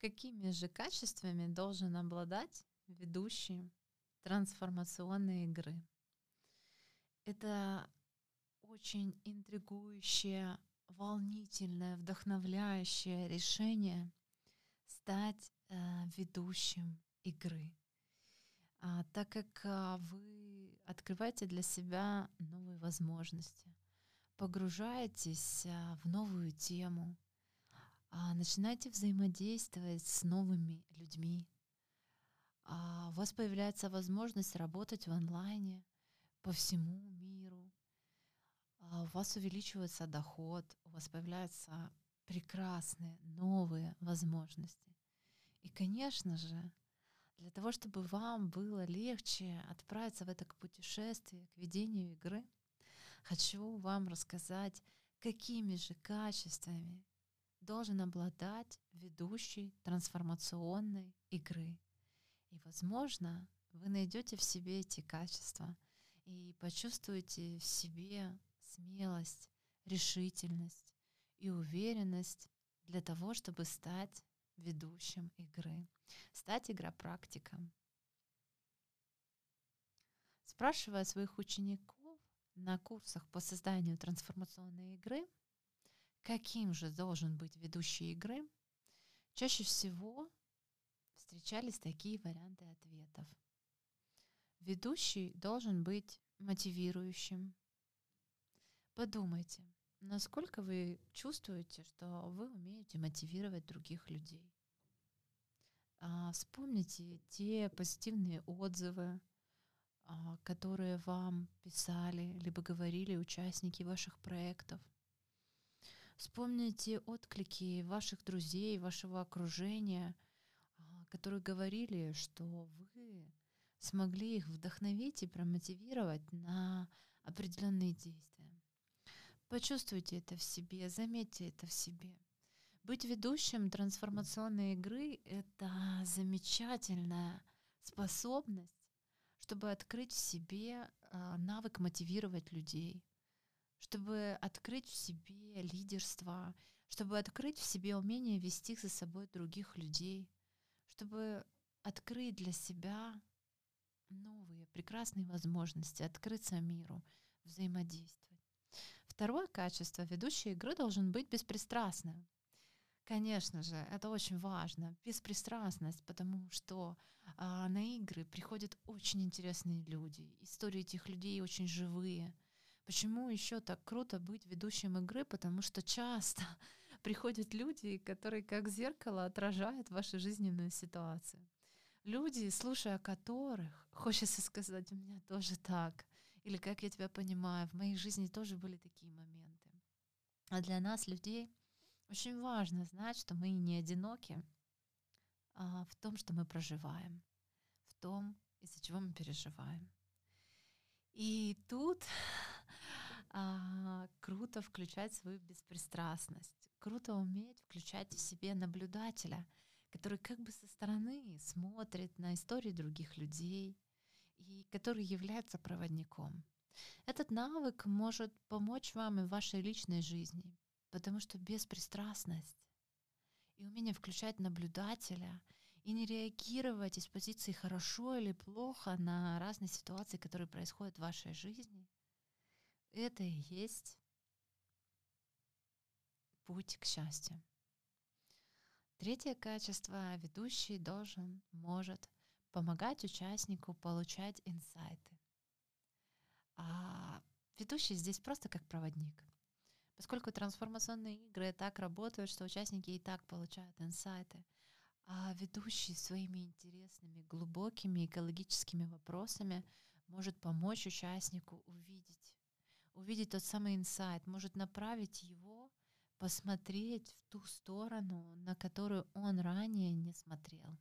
Какими же качествами должен обладать ведущий трансформационной игры? Это очень интригующее, волнительное, вдохновляющее решение стать э, ведущим игры. А, так как а, вы открываете для себя новые возможности, погружаетесь а, в новую тему, а, начинаете взаимодействовать с новыми людьми, а, у вас появляется возможность работать в онлайне по всему миру, у вас увеличивается доход, у вас появляются прекрасные новые возможности. И, конечно же, для того, чтобы вам было легче отправиться в это путешествие, к ведению игры, хочу вам рассказать, какими же качествами должен обладать ведущий трансформационной игры. И, возможно, вы найдете в себе эти качества и почувствуете в себе смелость, решительность и уверенность для того, чтобы стать ведущим игры, стать игропрактиком. Спрашивая своих учеников на курсах по созданию трансформационной игры, каким же должен быть ведущий игры, чаще всего встречались такие варианты ответов. Ведущий должен быть мотивирующим. Подумайте, насколько вы чувствуете, что вы умеете мотивировать других людей. А, вспомните те позитивные отзывы, которые вам писали, либо говорили участники ваших проектов – Вспомните отклики ваших друзей, вашего окружения, а, которые говорили, что вы смогли их вдохновить и промотивировать на определенные действия. Почувствуйте это в себе, заметьте это в себе. Быть ведущим трансформационной игры — это замечательная способность, чтобы открыть в себе а, навык мотивировать людей, чтобы открыть в себе лидерство, чтобы открыть в себе умение вести за собой других людей, чтобы открыть для себя новые прекрасные возможности, открыться миру, взаимодействовать. Второе качество ведущей игры должен быть беспристрастным. Конечно же, это очень важно, беспристрастность, потому что а, на игры приходят очень интересные люди, истории этих людей очень живые — Почему еще так круто быть ведущим игры? Потому что часто приходят люди, которые как зеркало отражают вашу жизненную ситуацию. Люди, слушая которых, хочется сказать, у меня тоже так. Или как я тебя понимаю, в моей жизни тоже были такие моменты. А для нас, людей, очень важно знать, что мы не одиноки а в том, что мы проживаем, в том, из-за чего мы переживаем. И тут а, круто включать свою беспристрастность, круто уметь включать в себе наблюдателя, который как бы со стороны смотрит на истории других людей и который является проводником. Этот навык может помочь вам и в вашей личной жизни, потому что беспристрастность и умение включать наблюдателя и не реагировать из позиции хорошо или плохо на разные ситуации, которые происходят в вашей жизни — это и есть путь к счастью. Третье качество ведущий должен, может помогать участнику получать инсайты. А ведущий здесь просто как проводник. Поскольку трансформационные игры так работают, что участники и так получают инсайты, а ведущий своими интересными, глубокими экологическими вопросами может помочь участнику увидеть увидеть тот самый инсайт, может направить его посмотреть в ту сторону, на которую он ранее не смотрел.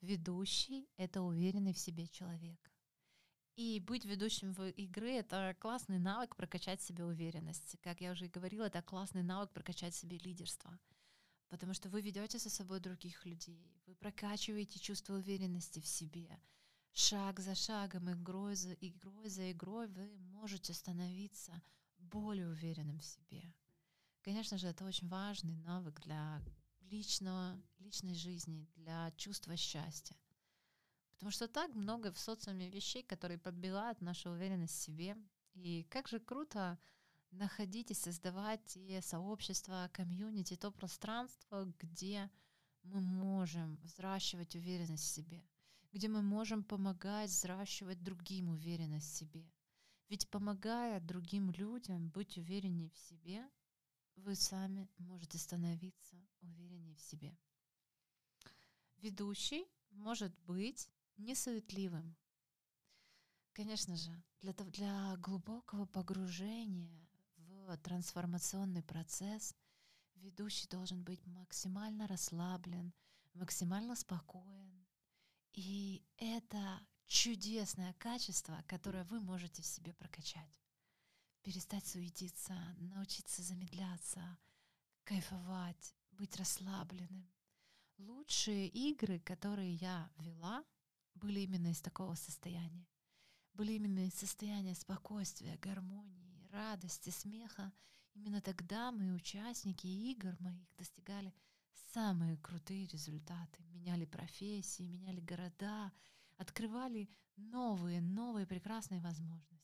Ведущий — это уверенный в себе человек. И быть ведущим в игры — это классный навык прокачать себе уверенность. Как я уже и говорила, это классный навык прокачать себе лидерство. Потому что вы ведете со собой других людей, вы прокачиваете чувство уверенности в себе — шаг за шагом, игрой за игрой за игрой вы можете становиться более уверенным в себе. Конечно же, это очень важный навык для личного, личной жизни, для чувства счастья. Потому что так много в социуме вещей, которые подбивают нашу уверенность в себе. И как же круто находить и создавать те сообщества, комьюнити, то пространство, где мы можем взращивать уверенность в себе, где мы можем помогать взращивать другим уверенность в себе. Ведь помогая другим людям быть увереннее в себе, вы сами можете становиться увереннее в себе. Ведущий может быть несуетливым. Конечно же, для, для глубокого погружения в трансформационный процесс ведущий должен быть максимально расслаблен, максимально спокоен. И это чудесное качество, которое вы можете в себе прокачать. Перестать суетиться, научиться замедляться, кайфовать, быть расслабленным. Лучшие игры, которые я вела, были именно из такого состояния. Были именно из состояния спокойствия, гармонии, радости, смеха. Именно тогда мы, участники игр моих, достигали самые крутые результаты. Меняли профессии, меняли города, открывали новые, новые прекрасные возможности.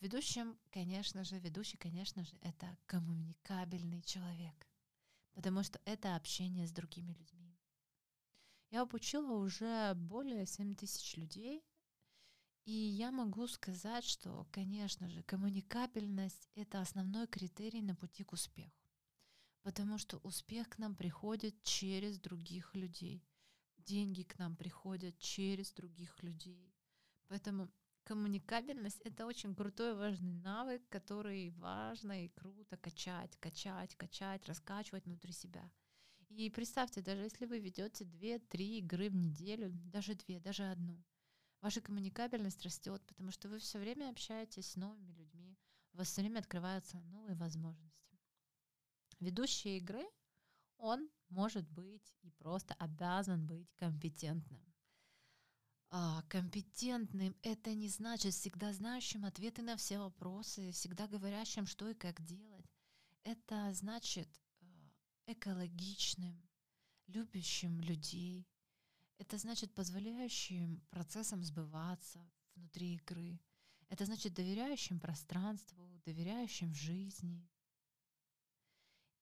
Ведущим, конечно же, ведущий, конечно же, это коммуникабельный человек, потому что это общение с другими людьми. Я обучила уже более 7 тысяч людей, и я могу сказать, что, конечно же, коммуникабельность — это основной критерий на пути к успеху, потому что успех к нам приходит через других людей, деньги к нам приходят через других людей. Поэтому коммуникабельность — это очень крутой, важный навык, который важно и круто качать, качать, качать, раскачивать внутри себя. И представьте, даже если вы ведете 2-3 игры в неделю, даже две, даже одну, ваша коммуникабельность растет, потому что вы все время общаетесь с новыми людьми, у вас все время открываются новые возможности. Ведущий игры, он может быть и просто обязан быть компетентным. А, компетентным это не значит всегда знающим ответы на все вопросы, всегда говорящим, что и как делать. Это значит экологичным, любящим людей. Это значит позволяющим процессам сбываться внутри игры. Это значит доверяющим пространству, доверяющим жизни.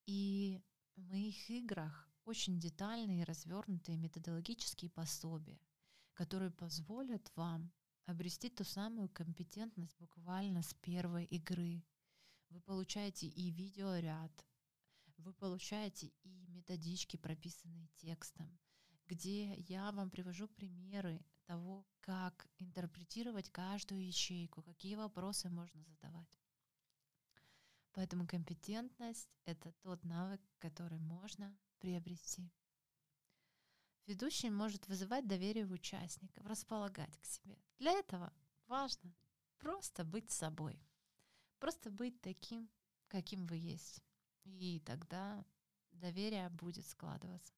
И в моих играх очень детальные развернутые методологические пособия – которые позволят вам обрести ту самую компетентность буквально с первой игры. Вы получаете и видеоряд, вы получаете и методички, прописанные текстом, где я вам привожу примеры того, как интерпретировать каждую ячейку, какие вопросы можно задавать. Поэтому компетентность — это тот навык, который можно приобрести. Ведущий может вызывать доверие у участников, располагать к себе. Для этого важно просто быть собой. Просто быть таким, каким вы есть. И тогда доверие будет складываться.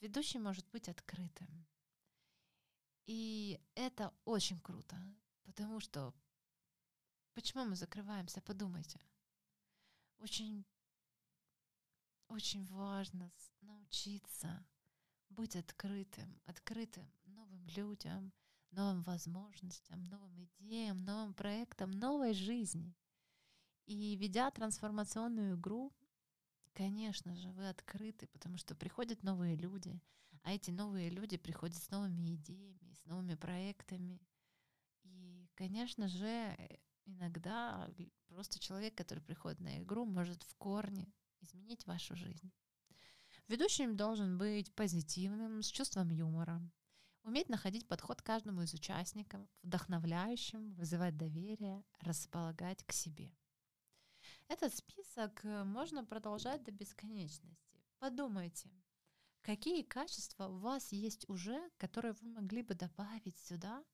Ведущий может быть открытым. И это очень круто, потому что почему мы закрываемся, подумайте. Очень, очень важно научиться быть открытым, открытым новым людям, новым возможностям, новым идеям, новым проектам, новой жизни. И ведя трансформационную игру, конечно же, вы открыты, потому что приходят новые люди, а эти новые люди приходят с новыми идеями, с новыми проектами. И, конечно же, иногда просто человек, который приходит на игру, может в корне изменить вашу жизнь. Ведущим должен быть позитивным, с чувством юмора, уметь находить подход каждому из участников, вдохновляющим, вызывать доверие, располагать к себе. Этот список э, можно продолжать до бесконечности. Подумайте, какие качества у вас есть уже, которые вы могли бы добавить сюда,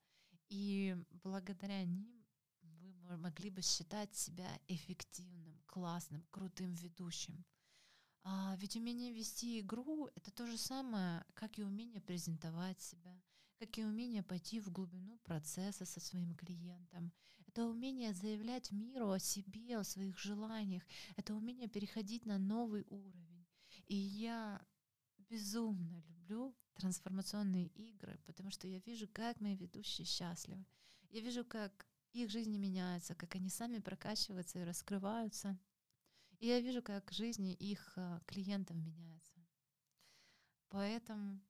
и благодаря ним вы могли бы считать себя эффективным, классным, крутым ведущим – а ведь умение вести игру — это то же самое, как и умение презентовать себя, как и умение пойти в глубину процесса со своим клиентом. Это умение заявлять миру о себе, о своих желаниях, это умение переходить на новый уровень. И я безумно люблю трансформационные игры, потому что я вижу, как мои ведущие счастливы. Я вижу, как их жизни меняются, как они сами прокачиваются и раскрываются. И я вижу, как жизни их а, клиентов меняются. Поэтому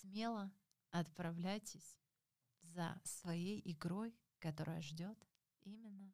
смело отправляйтесь за своей игрой, которая ждет именно.